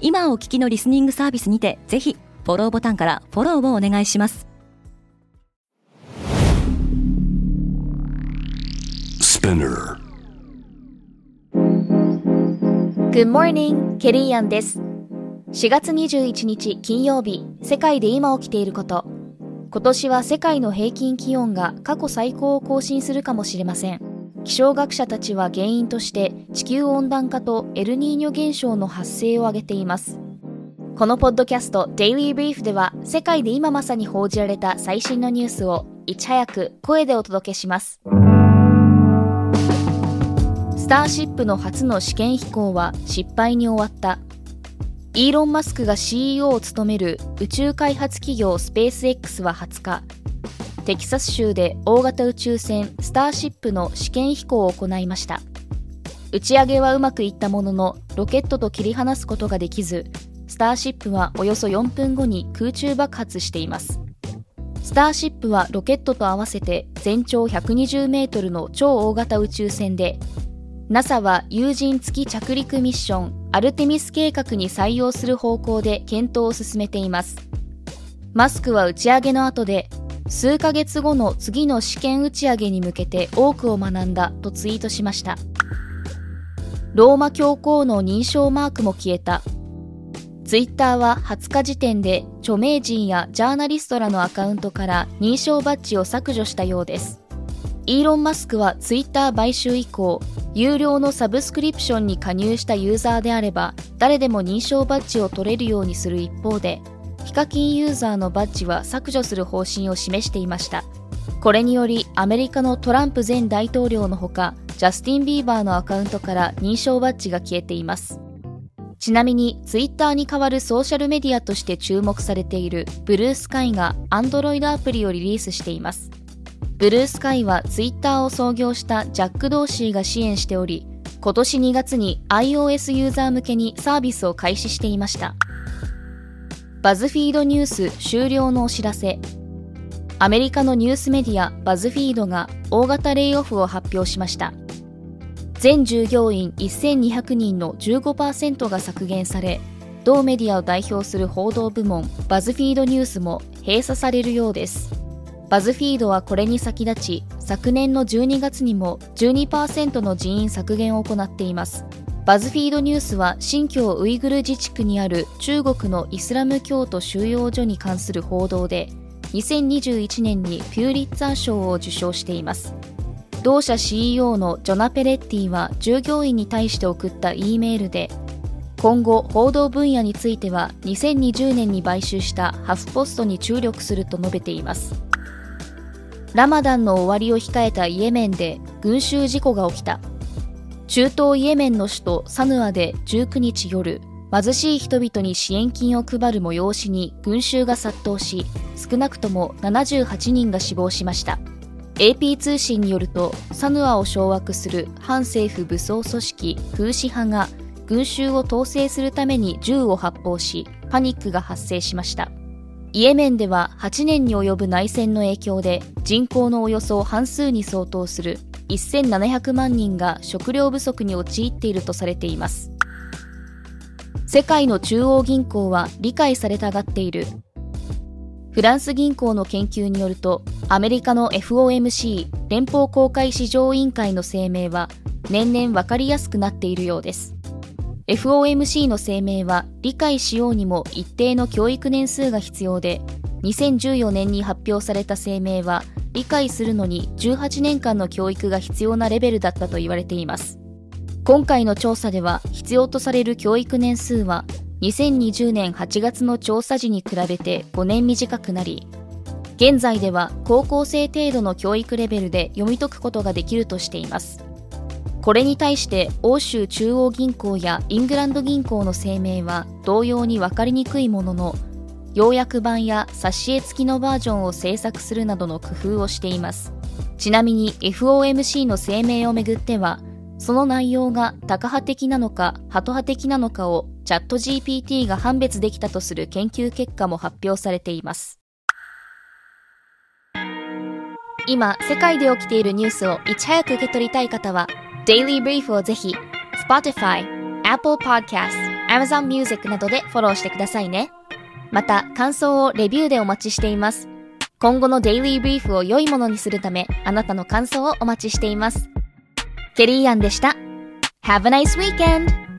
今お聞きのリスニングサービスにてぜひフォローボタンからフォローをお願いします Spinner. Good morning, ケリーアンです。4月21日金曜日、世界で今起きていること。今年は世界の平均気温が過去最高を更新するかもしれません。気象学者たちは原因として地球温暖化とエルニーニョ現象の発生を挙げています。このポッドキャスト Daily Brief では世界で今まさに報じられた最新のニュースをいち早く声でお届けします。スターシップの初の試験飛行は失敗に終わった。イーロン・マスクが CEO を務める宇宙開発企業スペース X は20日、テキサス州で大型宇宙船スターシップの試験飛行を行いました。打ち上げはうまくいったものの、ロケットと切り離すことができず、スターシップはおよそ4分後に空中爆発しています。スターシップはロケットと合わせて全長120メートルの超大型宇宙船で、NASA は有人月着陸ミッションアルテミス計画に採用する方向で検討を進めています。マスクは打ち上げの後で、数ヶ月後の次の試験打ち上げに向けて多くを学んだとツイートしました。ローマ教皇の認証マークも消えた。ツイッターは20日時点で著名人やジャーナリストらのアカウントから認証バッジを削除したようです。イーロン・マスクはツイッター買収以降、有料のサブスクリプションに加入したユーザーであれば、誰でも認証バッジを取れるようにする一方で、ヒカキンユーザーのバッジは削除する方針を示していました。これにより、アメリカのトランプ前大統領のほか、ジャスティン・ビーバーのアカウントから認証バッジが消えています。ちなみに、ツイッターに代わるソーシャルメディアとして注目されているブルースカイが Android アプリをリリースしています。ブルースカイはツイッターを創業したジャック・ドーシーが支援しており、今年2月に iOS ユーザー向けにサービスを開始していました。バズフィードニュース終了のお知らせ。アメリカのニュースメディアバズフィードが大型レイオフを発表しました。全従業員1200人の15%が削減され、同メディアを代表する報道部門バズフィードニュースも閉鎖されるようです。バズフィードはこれに先立ち、昨年の12月にも12%の人員削減を行っています。バズフィードニュースは新疆ウイグル自治区にある中国のイスラム教徒収容所に関する報道で、2021年にピューリッツァー賞を受賞しています。同社 CEO のジョナ・ペレッティは従業員に対して送った E メールで、今後報道分野については2020年に買収したハフポストに注力すると述べています。ラマダンの終わりを控えたイエメンで群衆事故が起きた。中東イエメンの首都サヌアで19日夜、貧しい人々に支援金を配る催しに群衆が殺到し、少なくとも78人が死亡しました。AP 通信によると、サヌアを掌握する反政府武装組織フーシ派が群衆を統制するために銃を発砲し、パニックが発生しました。イエメンでは8年に及ぶ内戦の影響で人口のおよそ半数に相当する1700万人が食料不足に陥っているとされています。世界の中央銀行は理解されたがっている。フランス銀行の研究によると、アメリカの FOMC 連邦公開市場委員会の声明は年々わかりやすくなっているようです。FOMC の声明は理解しようにも一定の教育年数が必要で、2014年に発表された声明は理解するのに18年間の教育が必要なレベルだったと言われています。今回の調査では必要とされる教育年数は2020年8月の調査時に比べて5年短くなり、現在では高校生程度の教育レベルで読み解くことができるとしています。これに対して欧州中央銀行やイングランド銀行の声明は同様に分かりにくいものの要約版や挿絵付きのバージョンを制作するなどの工夫をしていますちなみに FOMC の声明をめぐってはその内容がタカ派的なのかハト派的なのかをチャット GPT が判別できたとする研究結果も発表されています今世界で起きているニュースをいち早く受け取りたい方は Daily Brief をぜひ Spotify、Apple Podcast、Amazon Music などでフォローしてくださいね。また、感想をレビューでお待ちしています。今後の Daily Brief を良いものにするため、あなたの感想をお待ちしています。ケリーアンでした。Have a nice weekend!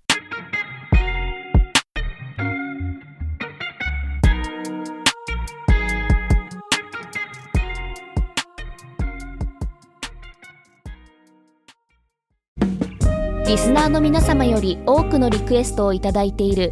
リスナーの皆様より多くのリクエストをいただいている